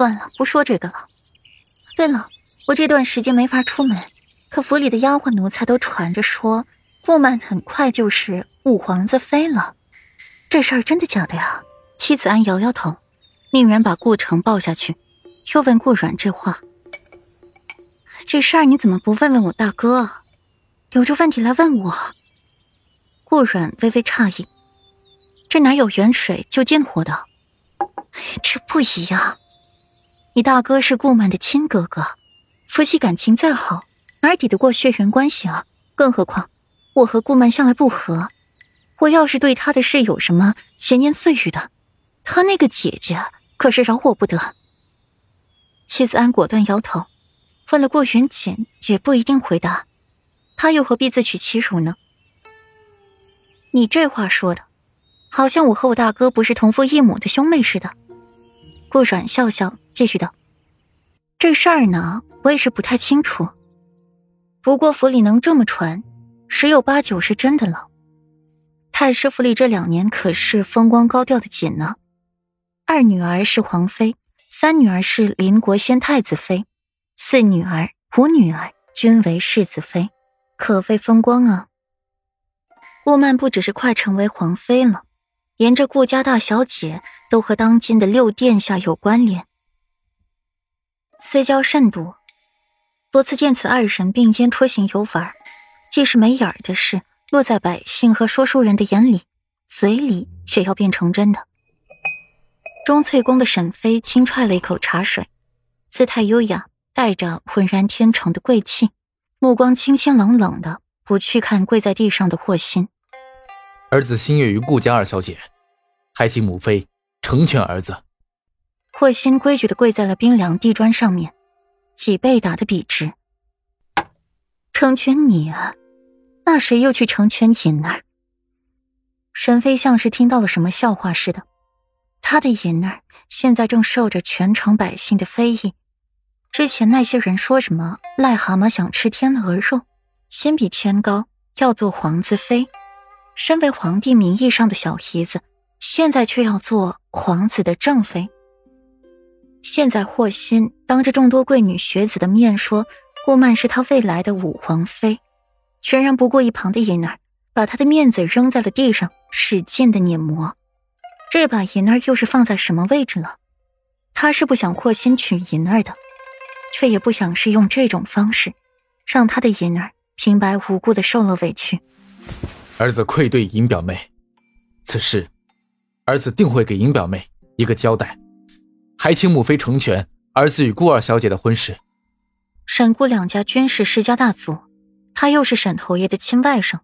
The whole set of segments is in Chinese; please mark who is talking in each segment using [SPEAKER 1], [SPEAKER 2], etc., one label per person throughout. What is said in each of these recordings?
[SPEAKER 1] 算了，不说这个了。对了，我这段时间没法出门，可府里的丫鬟奴才都传着说，顾曼很快就是五皇子妃了。这事儿真的假的呀？妻子安摇摇头，命人把顾城抱下去，又问顾阮这话。这事儿你怎么不问问我大哥？留着问题来问我？顾阮微微诧异，这哪有远水救近火的？这不一样。你大哥是顾曼的亲哥哥，夫妻感情再好，哪抵得过血缘关系啊？更何况我和顾曼向来不和，我要是对他的事有什么闲言碎语的，他那个姐姐可是饶我不得。妻子安果断摇头，问了顾云锦也不一定回答，他又何必自取其辱呢？你这话说的，好像我和我大哥不是同父异母的兄妹似的。顾阮笑笑，继续道：“这事儿呢，我也是不太清楚。不过府里能这么传，十有八九是真的了。太师府里这两年可是风光高调的紧呢。二女儿是皇妃，三女儿是邻国先太子妃，四女儿、五女儿均为世子妃，可谓风光啊。”顾曼不只是快成为皇妃了，连着顾家大小姐都和当今的六殿下有关联，私交甚笃。多次见此二人并肩出行游玩，既是没眼儿的事，落在百姓和说书人的眼里，嘴里却要变成真的。钟粹宫的沈妃轻踹了一口茶水，姿态优雅，带着浑然天成的贵气，目光清清冷冷的。不去看跪在地上的霍心，
[SPEAKER 2] 儿子心悦于顾家二小姐，还请母妃成全儿子。
[SPEAKER 1] 霍心规矩的跪在了冰凉地砖上面，脊背打得笔直。成全你啊？那谁又去成全尹儿？沈妃像是听到了什么笑话似的，她的尹儿现在正受着全城百姓的非议。之前那些人说什么癞蛤蟆想吃天鹅肉？心比天高，要做皇子妃。身为皇帝名义上的小姨子，现在却要做皇子的正妃。现在霍心当着众多贵女学子的面说顾曼是他未来的五皇妃，全然不顾一旁的银儿，把他的面子扔在了地上，使劲的碾磨。这把银儿又是放在什么位置了？他是不想霍心娶银儿的，却也不想是用这种方式，让他的银儿。平白无故的受了委屈，
[SPEAKER 2] 儿子愧对银表妹，此事，儿子定会给银表妹一个交代，还请母妃成全儿子与顾二小姐的婚事。
[SPEAKER 1] 沈顾两家均是世家大族，他又是沈侯爷的亲外甥，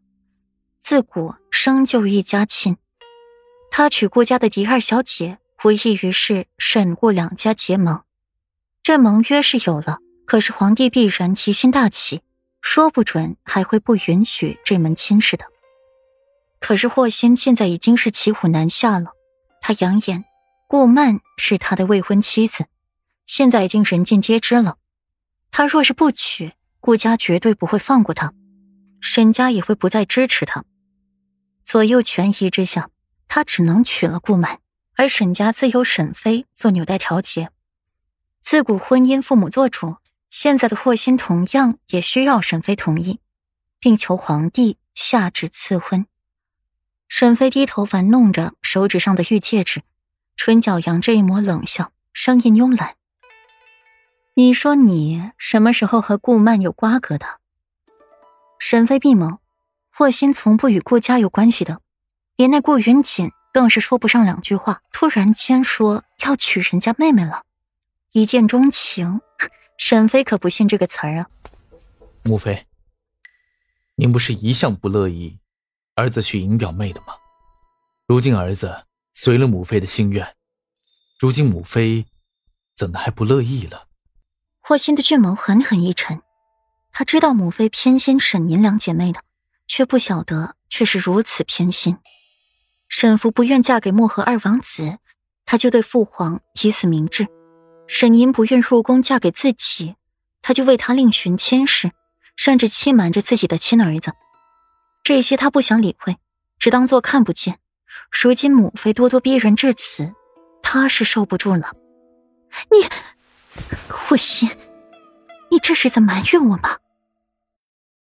[SPEAKER 1] 自古生就一家亲，他娶顾家的嫡二小姐，无异于是沈顾两家结盟。这盟约是有了，可是皇帝必然疑心大起。说不准还会不允许这门亲事的。可是霍心现在已经是骑虎难下了，他扬言顾曼是他的未婚妻子，现在已经人尽皆知了。他若是不娶，顾家绝对不会放过他，沈家也会不再支持他。左右权宜之下，他只能娶了顾曼，而沈家自有沈妃做纽带调节。自古婚姻父母做主。现在的霍心同样也需要沈妃同意，并求皇帝下旨赐婚。沈妃低头玩弄着手指上的玉戒指，唇角扬着一抹冷笑，声音慵懒：“你说你什么时候和顾曼有瓜葛的？”沈飞闭眸，霍心从不与顾家有关系的，连那顾云锦更是说不上两句话，突然间说要娶人家妹妹了，一见钟情。沈飞可不信这个词儿啊！
[SPEAKER 2] 母妃，您不是一向不乐意儿子娶尹表妹的吗？如今儿子随了母妃的心愿，如今母妃怎的还不乐意了？
[SPEAKER 1] 霍心的俊眸狠狠一沉，他知道母妃偏心沈宁两姐妹的，却不晓得却是如此偏心。沈福不愿嫁给漠河二王子，他就对父皇以死明志。沈宁不愿入宫嫁给自己，他就为他另寻亲事，甚至欺瞒着自己的亲儿子。这些他不想理会，只当做看不见。如今母妃咄咄逼人至此，他是受不住了。你，霍心，你这是在埋怨我吗？